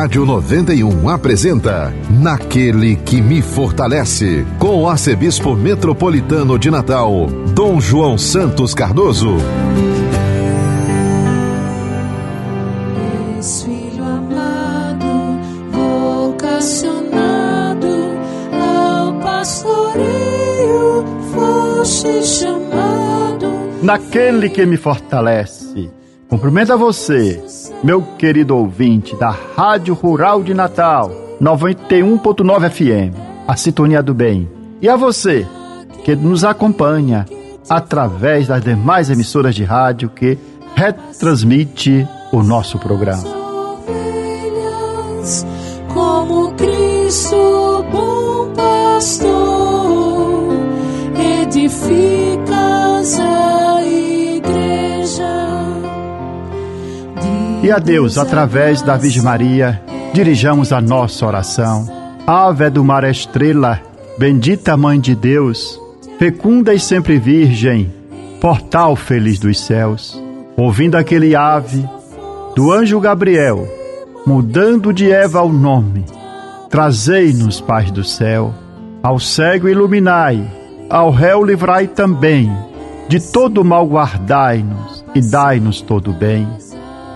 Rádio 91 apresenta Naquele que me fortalece, com o arcebispo metropolitano de Natal, Dom João Santos Cardoso. Filho amado, vocacionado ao pastoreio, foste chamado. Naquele que me fortalece. Cumprimento a você, meu querido ouvinte da Rádio Rural de Natal, 91.9 FM, a Sintonia do Bem. E a você, que nos acompanha através das demais emissoras de rádio que retransmite o nosso programa. Como Cristo, bom pastor, edificas E a Deus, através da Virgem Maria, dirijamos a nossa oração. Ave do mar estrela, bendita Mãe de Deus, fecunda e sempre virgem, portal feliz dos céus. Ouvindo aquele ave do anjo Gabriel, mudando de Eva o nome, trazei-nos paz do céu. Ao cego iluminai, ao réu livrai também, de todo mal guardai-nos e dai-nos todo bem.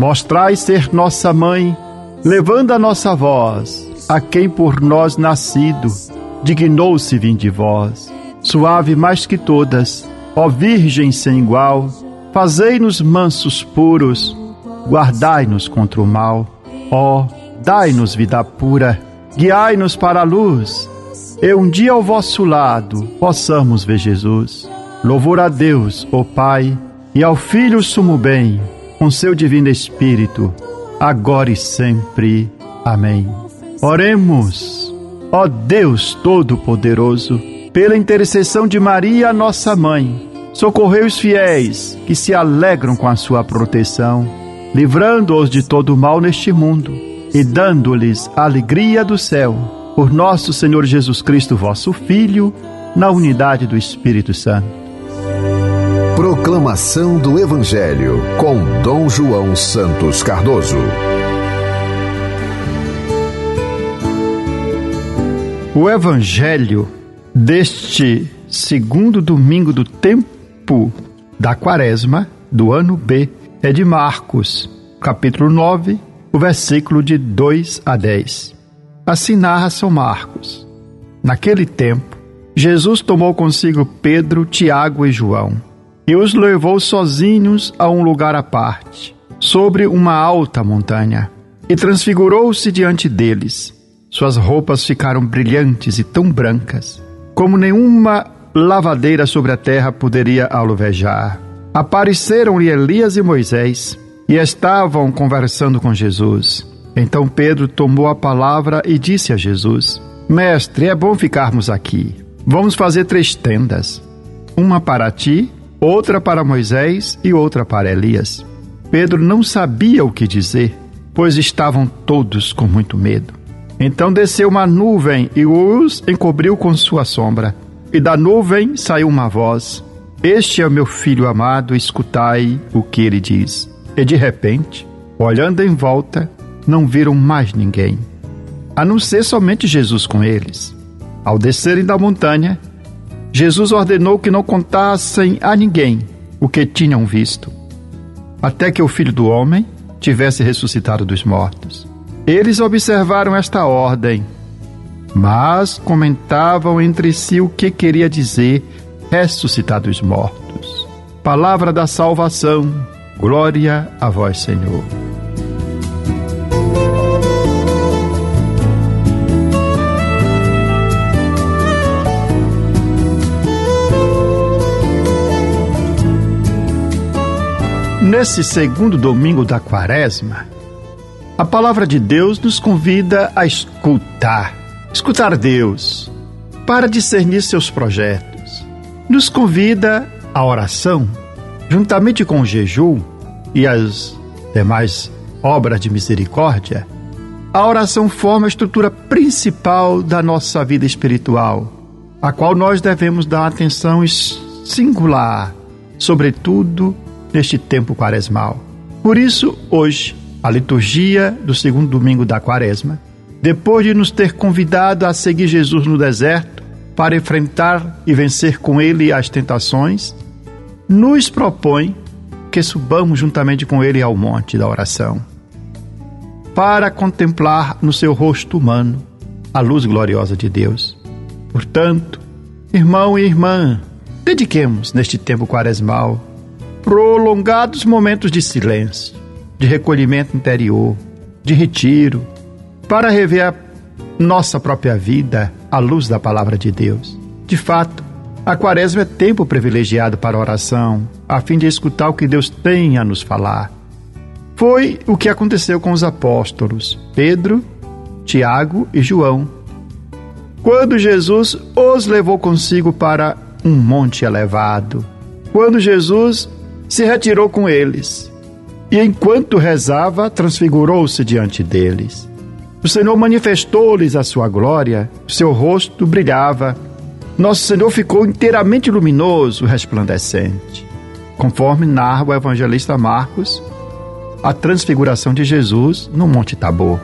Mostrai ser nossa mãe, levando a nossa voz a quem por nós nascido dignou-se vir de vós. Suave mais que todas, ó Virgem sem igual, fazei-nos mansos puros, guardai-nos contra o mal. Ó, dai-nos vida pura, guiai-nos para a luz, e um dia ao vosso lado possamos ver Jesus. Louvor a Deus, ó Pai, e ao Filho sumo bem, com seu divino Espírito, agora e sempre. Amém. Oremos, ó Deus Todo-Poderoso, pela intercessão de Maria, nossa mãe, socorrei os fiéis que se alegram com a sua proteção, livrando-os de todo mal neste mundo e dando-lhes a alegria do céu. Por nosso Senhor Jesus Cristo, vosso Filho, na unidade do Espírito Santo. Proclamação do Evangelho com Dom João Santos Cardoso. O Evangelho deste segundo domingo do tempo da Quaresma, do ano B, é de Marcos, capítulo 9, o versículo de 2 a 10. Assim narra São Marcos. Naquele tempo, Jesus tomou consigo Pedro, Tiago e João e os levou sozinhos a um lugar à parte, sobre uma alta montanha, e transfigurou-se diante deles. Suas roupas ficaram brilhantes e tão brancas, como nenhuma lavadeira sobre a terra poderia aluvejar. Apareceram-lhe Elias e Moisés e estavam conversando com Jesus. Então Pedro tomou a palavra e disse a Jesus: Mestre, é bom ficarmos aqui. Vamos fazer três tendas: uma para ti, outra para Moisés e outra para Elias. Pedro não sabia o que dizer, pois estavam todos com muito medo. Então desceu uma nuvem e os encobriu com sua sombra. E da nuvem saiu uma voz: Este é o meu filho amado, escutai o que ele diz. E de repente, olhando em volta, não viram mais ninguém, a não ser somente Jesus com eles. Ao descerem da montanha, Jesus ordenou que não contassem a ninguém o que tinham visto, até que o filho do homem tivesse ressuscitado dos mortos. Eles observaram esta ordem, mas comentavam entre si o que queria dizer ressuscitar dos mortos. Palavra da salvação, glória a vós, Senhor. Nesse segundo domingo da quaresma, a palavra de Deus nos convida a escutar, escutar Deus, para discernir seus projetos. Nos convida à oração, juntamente com o jejum e as demais obras de misericórdia. A oração forma a estrutura principal da nossa vida espiritual, a qual nós devemos dar atenção singular, sobretudo neste tempo quaresmal. Por isso, hoje, a liturgia do segundo domingo da quaresma, depois de nos ter convidado a seguir Jesus no deserto para enfrentar e vencer com ele as tentações, nos propõe que subamos juntamente com ele ao monte da oração, para contemplar no seu rosto humano a luz gloriosa de Deus. Portanto, irmão e irmã, dediquemos neste tempo quaresmal prolongados momentos de silêncio, de recolhimento interior, de retiro, para rever a nossa própria vida à luz da palavra de Deus. De fato, a quaresma é tempo privilegiado para oração, a fim de escutar o que Deus tem a nos falar. Foi o que aconteceu com os apóstolos Pedro, Tiago e João. Quando Jesus os levou consigo para um monte elevado, quando Jesus se retirou com eles e, enquanto rezava, transfigurou-se diante deles. O Senhor manifestou-lhes a sua glória, seu rosto brilhava. Nosso Senhor ficou inteiramente luminoso, resplandecente. Conforme narra o evangelista Marcos, a transfiguração de Jesus no Monte Tabor.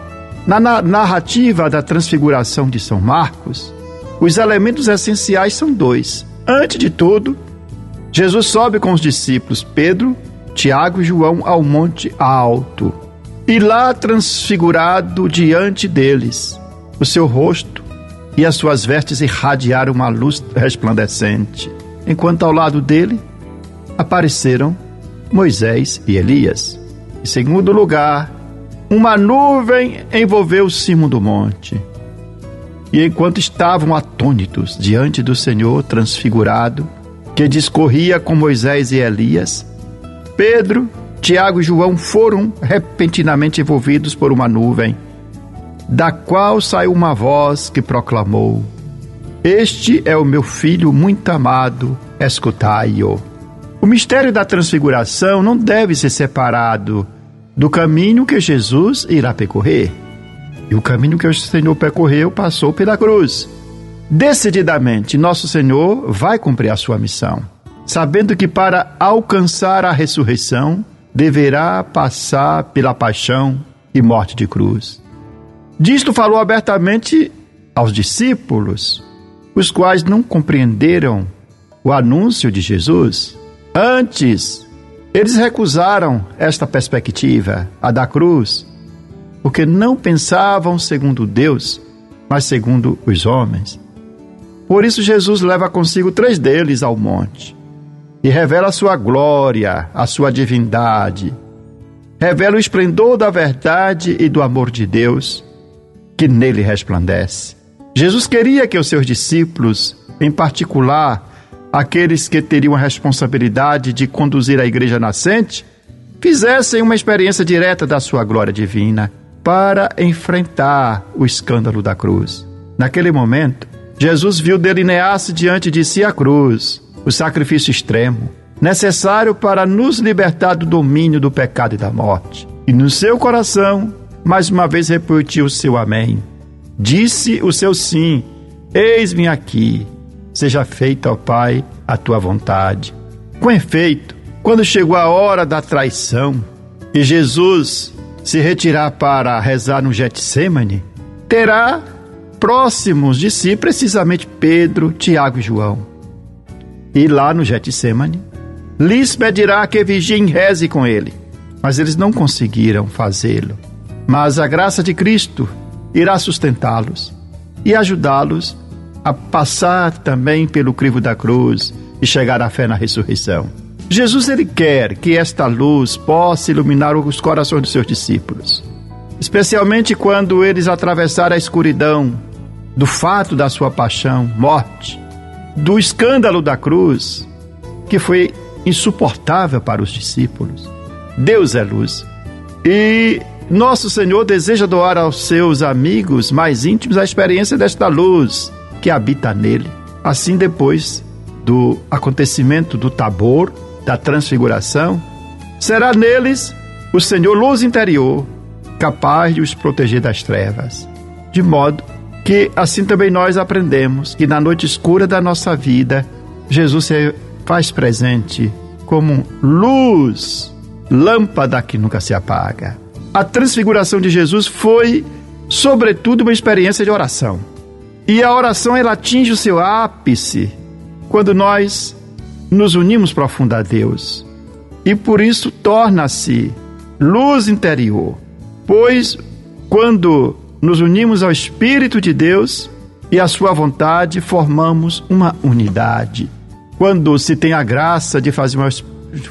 Na narrativa da transfiguração de São Marcos, os elementos essenciais são dois. Antes de tudo, Jesus sobe com os discípulos Pedro, Tiago e João ao monte alto e lá transfigurado diante deles, o seu rosto e as suas vestes irradiaram uma luz resplandecente, enquanto ao lado dele apareceram Moisés e Elias. Em segundo lugar, uma nuvem envolveu o cimo do monte. E enquanto estavam atônitos diante do Senhor transfigurado, que discorria com Moisés e Elias, Pedro Tiago e João foram repentinamente envolvidos por uma nuvem, da qual saiu uma voz que proclamou: Este é o meu filho muito amado, escutai-o. O mistério da transfiguração não deve ser separado do caminho que Jesus irá percorrer. E o caminho que o Senhor percorreu passou pela cruz. Decididamente, nosso Senhor vai cumprir a sua missão, sabendo que para alcançar a ressurreição, deverá passar pela paixão e morte de cruz. Disto falou abertamente aos discípulos, os quais não compreenderam o anúncio de Jesus. Antes, eles recusaram esta perspectiva, a da cruz, porque não pensavam segundo Deus, mas segundo os homens. Por isso, Jesus leva consigo três deles ao monte e revela a sua glória, a sua divindade. Revela o esplendor da verdade e do amor de Deus que nele resplandece. Jesus queria que os seus discípulos, em particular aqueles que teriam a responsabilidade de conduzir a igreja nascente, fizessem uma experiência direta da sua glória divina para enfrentar o escândalo da cruz. Naquele momento, Jesus viu delinear-se diante de si a cruz, o sacrifício extremo, necessário para nos libertar do domínio do pecado e da morte. E no seu coração, mais uma vez repetiu o seu amém. Disse o seu sim: Eis-me aqui, seja feita, ó Pai, a tua vontade. Com efeito, quando chegou a hora da traição e Jesus se retirar para rezar no Getsemane, terá próximos de si precisamente Pedro, Tiago e João e lá no Getsemane, lhes pedirá que vigiem e reze com ele. Mas eles não conseguiram fazê-lo. Mas a graça de Cristo irá sustentá-los e ajudá-los a passar também pelo crivo da cruz e chegar à fé na ressurreição. Jesus ele quer que esta luz possa iluminar os corações dos seus discípulos, especialmente quando eles atravessarem a escuridão do fato da sua paixão, morte do escândalo da cruz, que foi insuportável para os discípulos. Deus é luz. E nosso Senhor deseja doar aos seus amigos mais íntimos a experiência desta luz que habita nele. Assim, depois do acontecimento do Tabor, da transfiguração, será neles o Senhor luz interior, capaz de os proteger das trevas, de modo que assim também nós aprendemos que na noite escura da nossa vida, Jesus se faz presente como luz, lâmpada que nunca se apaga. a transfiguração de Jesus foi, sobretudo, uma experiência de oração. E a oração ela atinge o seu ápice quando nós nos unimos profundo a Deus. E por isso torna-se luz interior. Pois quando nos unimos ao Espírito de Deus e à Sua vontade, formamos uma unidade. Quando se tem a graça de fazer uma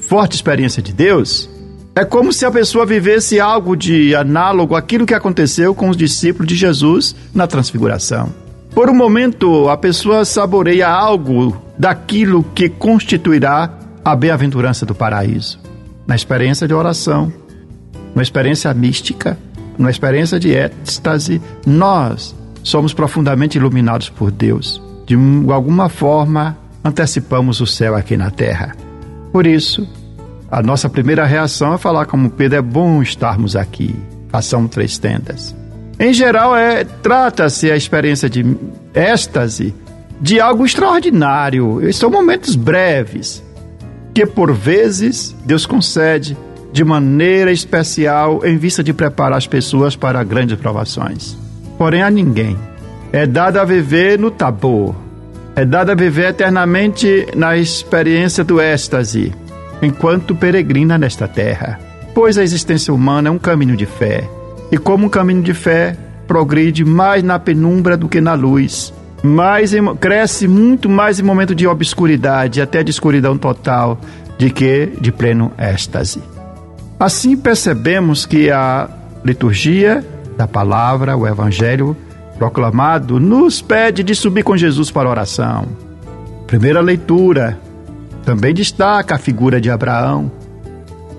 forte experiência de Deus, é como se a pessoa vivesse algo de análogo àquilo que aconteceu com os discípulos de Jesus na Transfiguração. Por um momento, a pessoa saboreia algo daquilo que constituirá a bem-aventurança do paraíso. Na experiência de oração, na experiência mística, na experiência de êxtase, nós somos profundamente iluminados por Deus. De alguma forma, antecipamos o céu aqui na terra. Por isso, a nossa primeira reação é falar como Pedro, é bom estarmos aqui. Façamos três tendas. Em geral, é trata-se a experiência de êxtase de algo extraordinário. São momentos breves que, por vezes, Deus concede de maneira especial em vista de preparar as pessoas para grandes provações. Porém, a ninguém é dado a viver no tabor, é dado a viver eternamente na experiência do êxtase, enquanto peregrina nesta terra. Pois a existência humana é um caminho de fé e como um caminho de fé, progride mais na penumbra do que na luz. Mais em, cresce muito mais em momento de obscuridade, até de escuridão total, de que de pleno êxtase. Assim percebemos que a liturgia da palavra, o evangelho proclamado, nos pede de subir com Jesus para a oração. Primeira leitura também destaca a figura de Abraão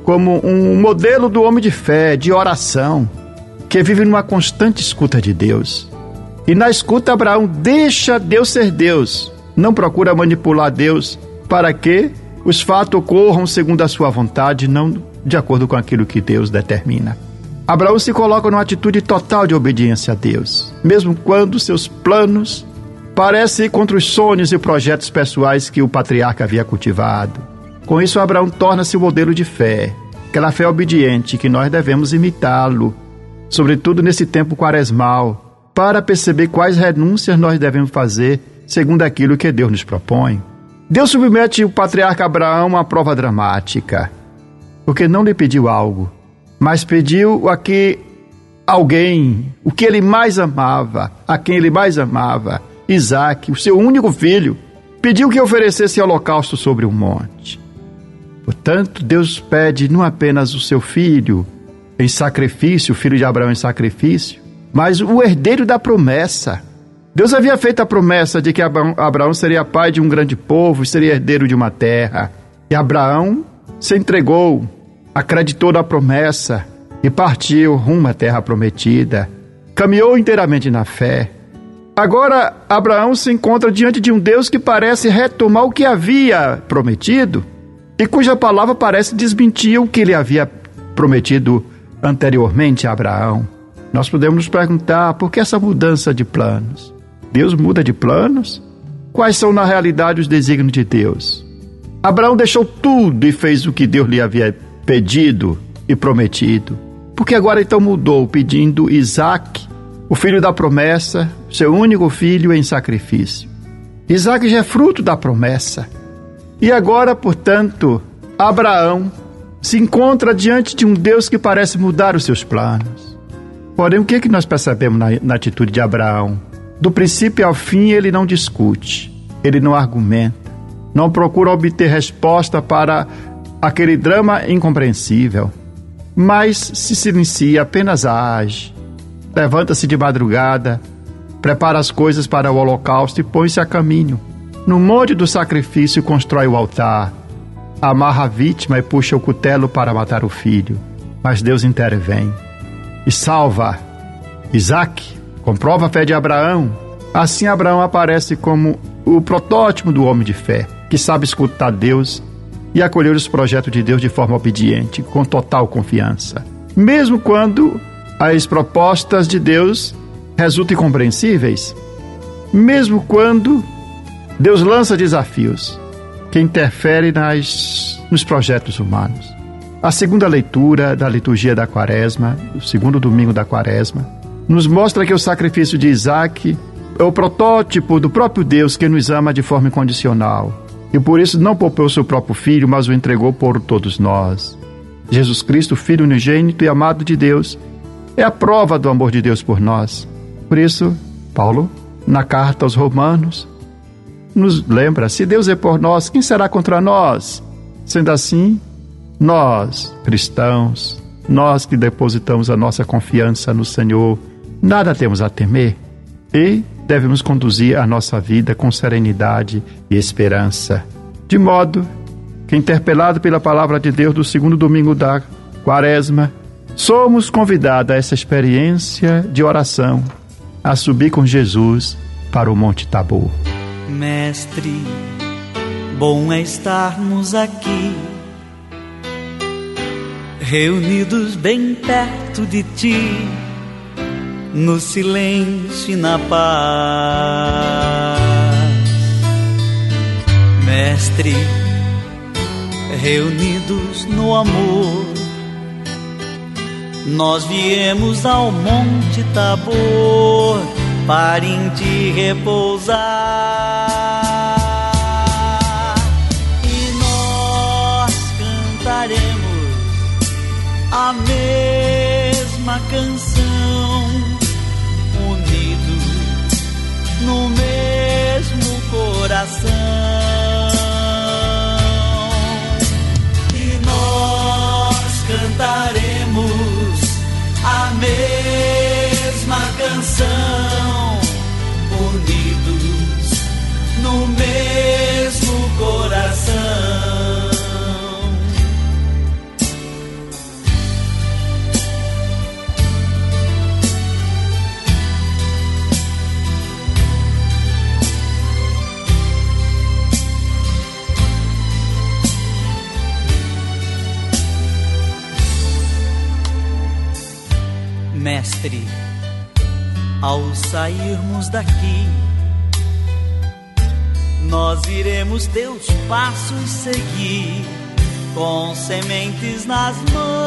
como um modelo do homem de fé, de oração que vive numa constante escuta de Deus. E na escuta, Abraão deixa Deus ser Deus, não procura manipular Deus para que os fatos ocorram segundo a sua vontade, não de acordo com aquilo que Deus determina. Abraão se coloca numa atitude total de obediência a Deus, mesmo quando seus planos parecem contra os sonhos e projetos pessoais que o patriarca havia cultivado. Com isso, Abraão torna-se o modelo de fé, aquela fé obediente que nós devemos imitá-lo sobretudo nesse tempo quaresmal, para perceber quais renúncias nós devemos fazer segundo aquilo que Deus nos propõe. Deus submete o patriarca Abraão a uma prova dramática, porque não lhe pediu algo, mas pediu a que alguém, o que ele mais amava, a quem ele mais amava, Isaac, o seu único filho, pediu que oferecesse holocausto sobre o um monte. Portanto, Deus pede não apenas o seu filho, em sacrifício, o filho de Abraão em sacrifício, mas o herdeiro da promessa. Deus havia feito a promessa de que Abraão seria pai de um grande povo, seria herdeiro de uma terra. E Abraão se entregou, acreditou na promessa e partiu rumo à terra prometida. Caminhou inteiramente na fé. Agora, Abraão se encontra diante de um Deus que parece retomar o que havia prometido e cuja palavra parece desmentir o que ele havia prometido anteriormente a Abraão, nós podemos nos perguntar por que essa mudança de planos? Deus muda de planos? Quais são na realidade os desígnios de Deus? Abraão deixou tudo e fez o que Deus lhe havia pedido e prometido. Porque agora então mudou, pedindo Isaac, o filho da promessa, seu único filho em sacrifício. Isaac já é fruto da promessa. E agora, portanto, Abraão se encontra diante de um Deus que parece mudar os seus planos. Porém, o que, é que nós percebemos na, na atitude de Abraão? Do princípio ao fim, ele não discute, ele não argumenta, não procura obter resposta para aquele drama incompreensível, mas se silencia, apenas age. Levanta-se de madrugada, prepara as coisas para o holocausto e põe-se a caminho. No monte do sacrifício, constrói o altar amarra a vítima e puxa o cutelo para matar o filho. Mas Deus intervém e salva Isaac, comprova a fé de Abraão. Assim, Abraão aparece como o protótipo do homem de fé, que sabe escutar Deus e acolher os projetos de Deus de forma obediente, com total confiança. Mesmo quando as propostas de Deus resultam incompreensíveis, mesmo quando Deus lança desafios, que interfere nas, nos projetos humanos. A segunda leitura da liturgia da Quaresma, o segundo domingo da Quaresma, nos mostra que o sacrifício de Isaac é o protótipo do próprio Deus que nos ama de forma incondicional. E por isso não poupou seu próprio filho, mas o entregou por todos nós. Jesus Cristo, Filho unigênito e amado de Deus, é a prova do amor de Deus por nós. Por isso, Paulo, na carta aos Romanos, nos lembra: se Deus é por nós, quem será contra nós? Sendo assim, nós, cristãos, nós que depositamos a nossa confiança no Senhor, nada temos a temer e devemos conduzir a nossa vida com serenidade e esperança. De modo que, interpelado pela palavra de Deus do segundo domingo da Quaresma, somos convidados a essa experiência de oração, a subir com Jesus para o Monte Tabor. Mestre, bom é estarmos aqui reunidos bem perto de ti, no silêncio e na paz. Mestre, reunidos no amor, nós viemos ao Monte Tabor para em ti repousar. a mesma canção, coração. E nós cantaremos a mesma canção, unidos no mesmo coração. Mestre, ao sairmos daqui, nós iremos teus passos seguir, com sementes nas mãos.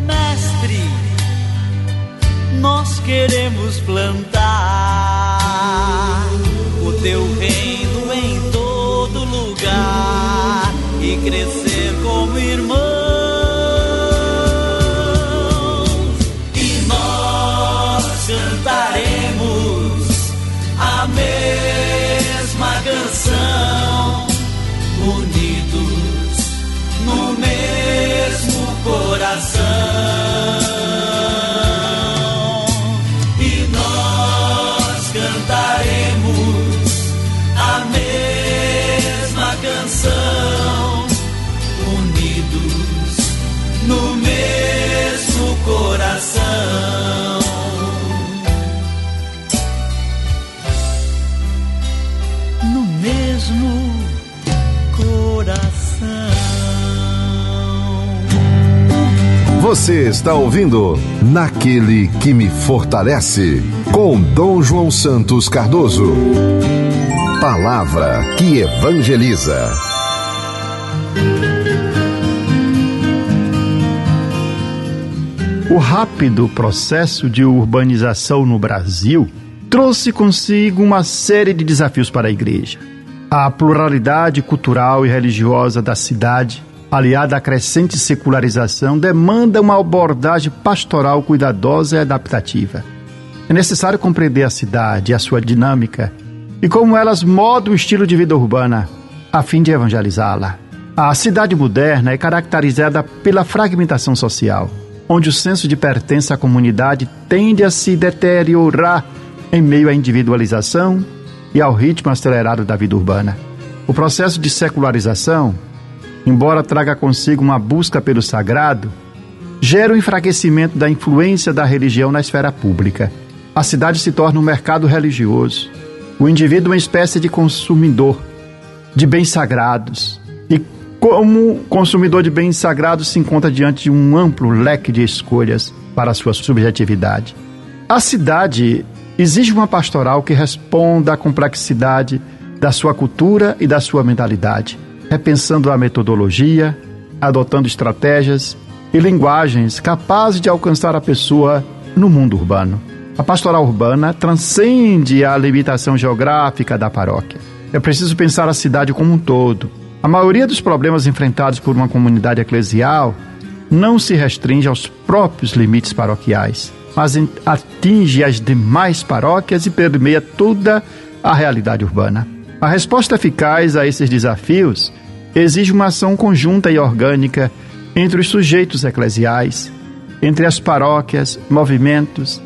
Mestre, nós queremos plantar o teu reino em todo lugar e crescer como irmãos. Você está ouvindo Naquele que me fortalece, com Dom João Santos Cardoso. Palavra que evangeliza. O rápido processo de urbanização no Brasil trouxe consigo uma série de desafios para a igreja. A pluralidade cultural e religiosa da cidade aliada à crescente secularização, demanda uma abordagem pastoral cuidadosa e adaptativa. É necessário compreender a cidade a sua dinâmica e como elas modam o estilo de vida urbana, a fim de evangelizá-la. A cidade moderna é caracterizada pela fragmentação social, onde o senso de pertença à comunidade tende a se deteriorar em meio à individualização e ao ritmo acelerado da vida urbana. O processo de secularização embora traga consigo uma busca pelo sagrado, gera o um enfraquecimento da influência da religião na esfera pública. A cidade se torna um mercado religioso, o indivíduo uma espécie de consumidor de bens sagrados. E como consumidor de bens sagrados se encontra diante de um amplo leque de escolhas para a sua subjetividade. A cidade exige uma pastoral que responda à complexidade da sua cultura e da sua mentalidade repensando a metodologia, adotando estratégias e linguagens capazes de alcançar a pessoa no mundo urbano. A pastoral urbana transcende a limitação geográfica da paróquia. É preciso pensar a cidade como um todo. A maioria dos problemas enfrentados por uma comunidade eclesial não se restringe aos próprios limites paroquiais, mas atinge as demais paróquias e permeia toda a realidade urbana. A resposta eficaz a esses desafios exige uma ação conjunta e orgânica entre os sujeitos eclesiais, entre as paróquias, movimentos,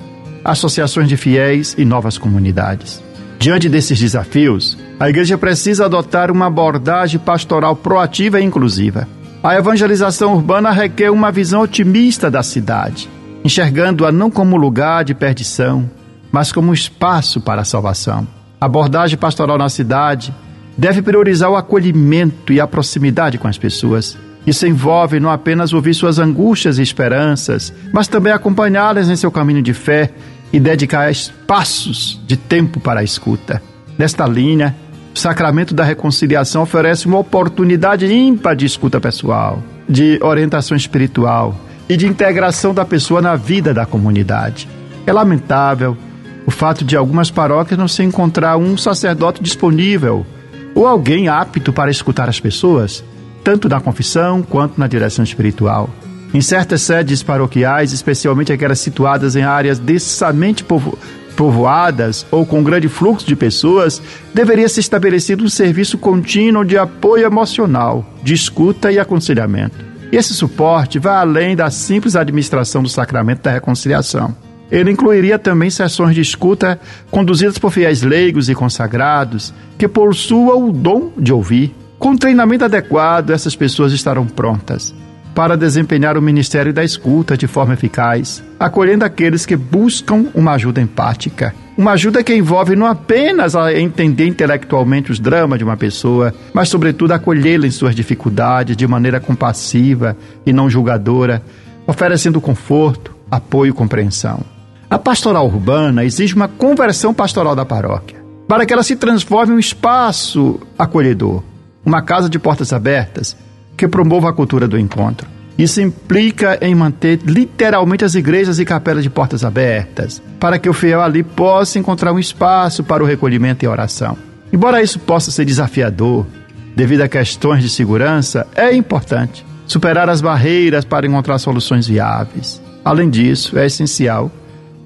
associações de fiéis e novas comunidades. Diante desses desafios, a Igreja precisa adotar uma abordagem pastoral proativa e inclusiva. A evangelização urbana requer uma visão otimista da cidade, enxergando-a não como lugar de perdição, mas como espaço para a salvação. A abordagem pastoral na cidade deve priorizar o acolhimento e a proximidade com as pessoas. Isso envolve não apenas ouvir suas angústias e esperanças, mas também acompanhá-las em seu caminho de fé e dedicar espaços de tempo para a escuta. Nesta linha, o sacramento da reconciliação oferece uma oportunidade ímpar de escuta pessoal, de orientação espiritual e de integração da pessoa na vida da comunidade. É lamentável o fato de algumas paróquias não se encontrar um sacerdote disponível ou alguém apto para escutar as pessoas, tanto na confissão quanto na direção espiritual. Em certas sedes paroquiais, especialmente aquelas situadas em áreas densamente povo povoadas ou com grande fluxo de pessoas, deveria ser estabelecido um serviço contínuo de apoio emocional, de escuta e aconselhamento. Esse suporte vai além da simples administração do sacramento da reconciliação. Ele incluiria também sessões de escuta conduzidas por fiéis leigos e consagrados que possuam o dom de ouvir. Com treinamento adequado, essas pessoas estarão prontas para desempenhar o ministério da escuta de forma eficaz, acolhendo aqueles que buscam uma ajuda empática. Uma ajuda que envolve não apenas a entender intelectualmente os dramas de uma pessoa, mas, sobretudo, acolhê-la em suas dificuldades de maneira compassiva e não julgadora, oferecendo conforto, apoio e compreensão. A pastoral urbana exige uma conversão pastoral da paróquia, para que ela se transforme em um espaço acolhedor, uma casa de portas abertas que promova a cultura do encontro. Isso implica em manter literalmente as igrejas e capelas de portas abertas, para que o fiel ali possa encontrar um espaço para o recolhimento e oração. Embora isso possa ser desafiador, devido a questões de segurança, é importante superar as barreiras para encontrar soluções viáveis. Além disso, é essencial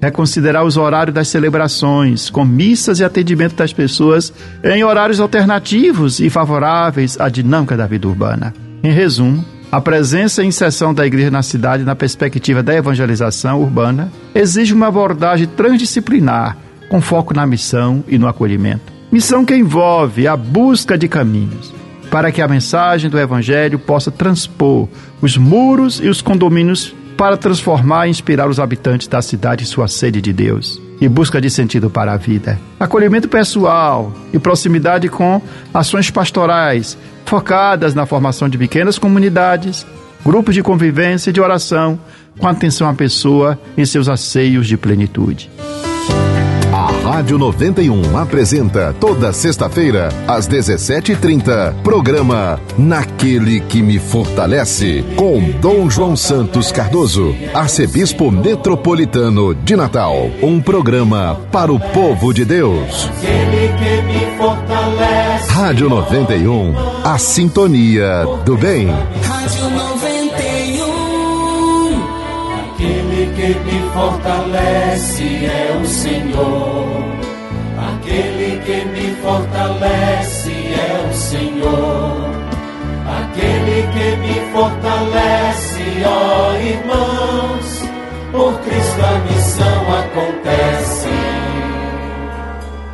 é considerar os horários das celebrações, com missas e atendimento das pessoas em horários alternativos e favoráveis à dinâmica da vida urbana. Em resumo, a presença em sessão da igreja na cidade na perspectiva da evangelização urbana exige uma abordagem transdisciplinar, com foco na missão e no acolhimento. Missão que envolve a busca de caminhos para que a mensagem do evangelho possa transpor os muros e os condomínios para transformar e inspirar os habitantes da cidade em sua sede de Deus e busca de sentido para a vida. Acolhimento pessoal e proximidade com ações pastorais focadas na formação de pequenas comunidades, grupos de convivência e de oração, com atenção à pessoa em seus asseios de plenitude. Rádio 91 apresenta toda sexta-feira, às 17h30, programa Naquele que me fortalece, com Dom João Santos Cardoso, arcebispo metropolitano de Natal. Um programa para o povo de Deus. Rádio 91, a sintonia do bem. Rádio que me fortalece é o Senhor. Aquele que me fortalece é o Senhor. Aquele que me fortalece, ó irmãos, por Cristo a missão acontece.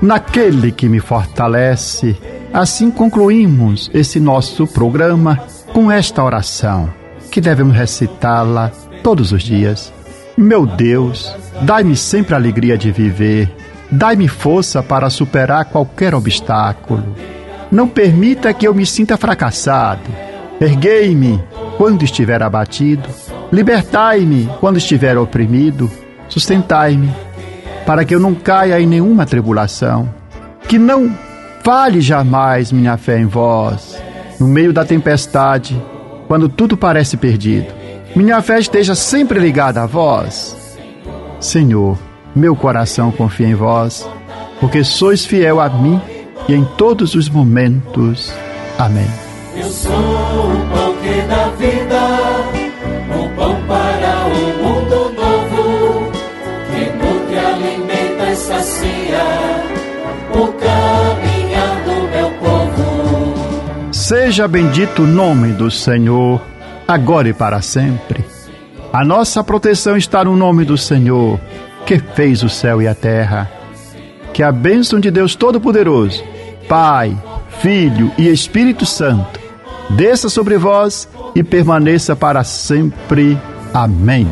Naquele que me fortalece, assim concluímos esse nosso programa com esta oração, que devemos recitá-la todos os dias. Meu Deus, dai-me sempre a alegria de viver Dai-me força para superar qualquer obstáculo. Não permita que eu me sinta fracassado. Erguei-me quando estiver abatido. Libertai-me quando estiver oprimido. Sustentai-me para que eu não caia em nenhuma tribulação. Que não fale jamais minha fé em vós. no meio da tempestade, quando tudo parece perdido. Minha fé esteja sempre ligada a vós. Senhor, meu coração confia em vós, porque sois fiel a mim e em todos os momentos. Amém. Eu sou o pão que dá vida, o pão para um mundo novo, que nutre, alimenta e sacia o caminhar do meu povo. Seja bendito o nome do Senhor, agora e para sempre. A nossa proteção está no nome do Senhor, que fez o céu e a terra. Que a bênção de Deus Todo-Poderoso, Pai, Filho e Espírito Santo, desça sobre vós e permaneça para sempre. Amém.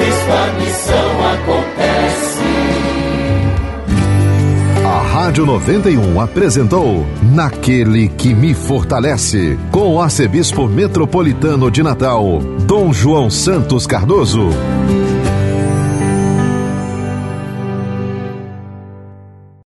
Cristo a missão acontece. A Rádio 91 apresentou Naquele que me fortalece, com o arcebispo metropolitano de Natal, Dom João Santos Cardoso.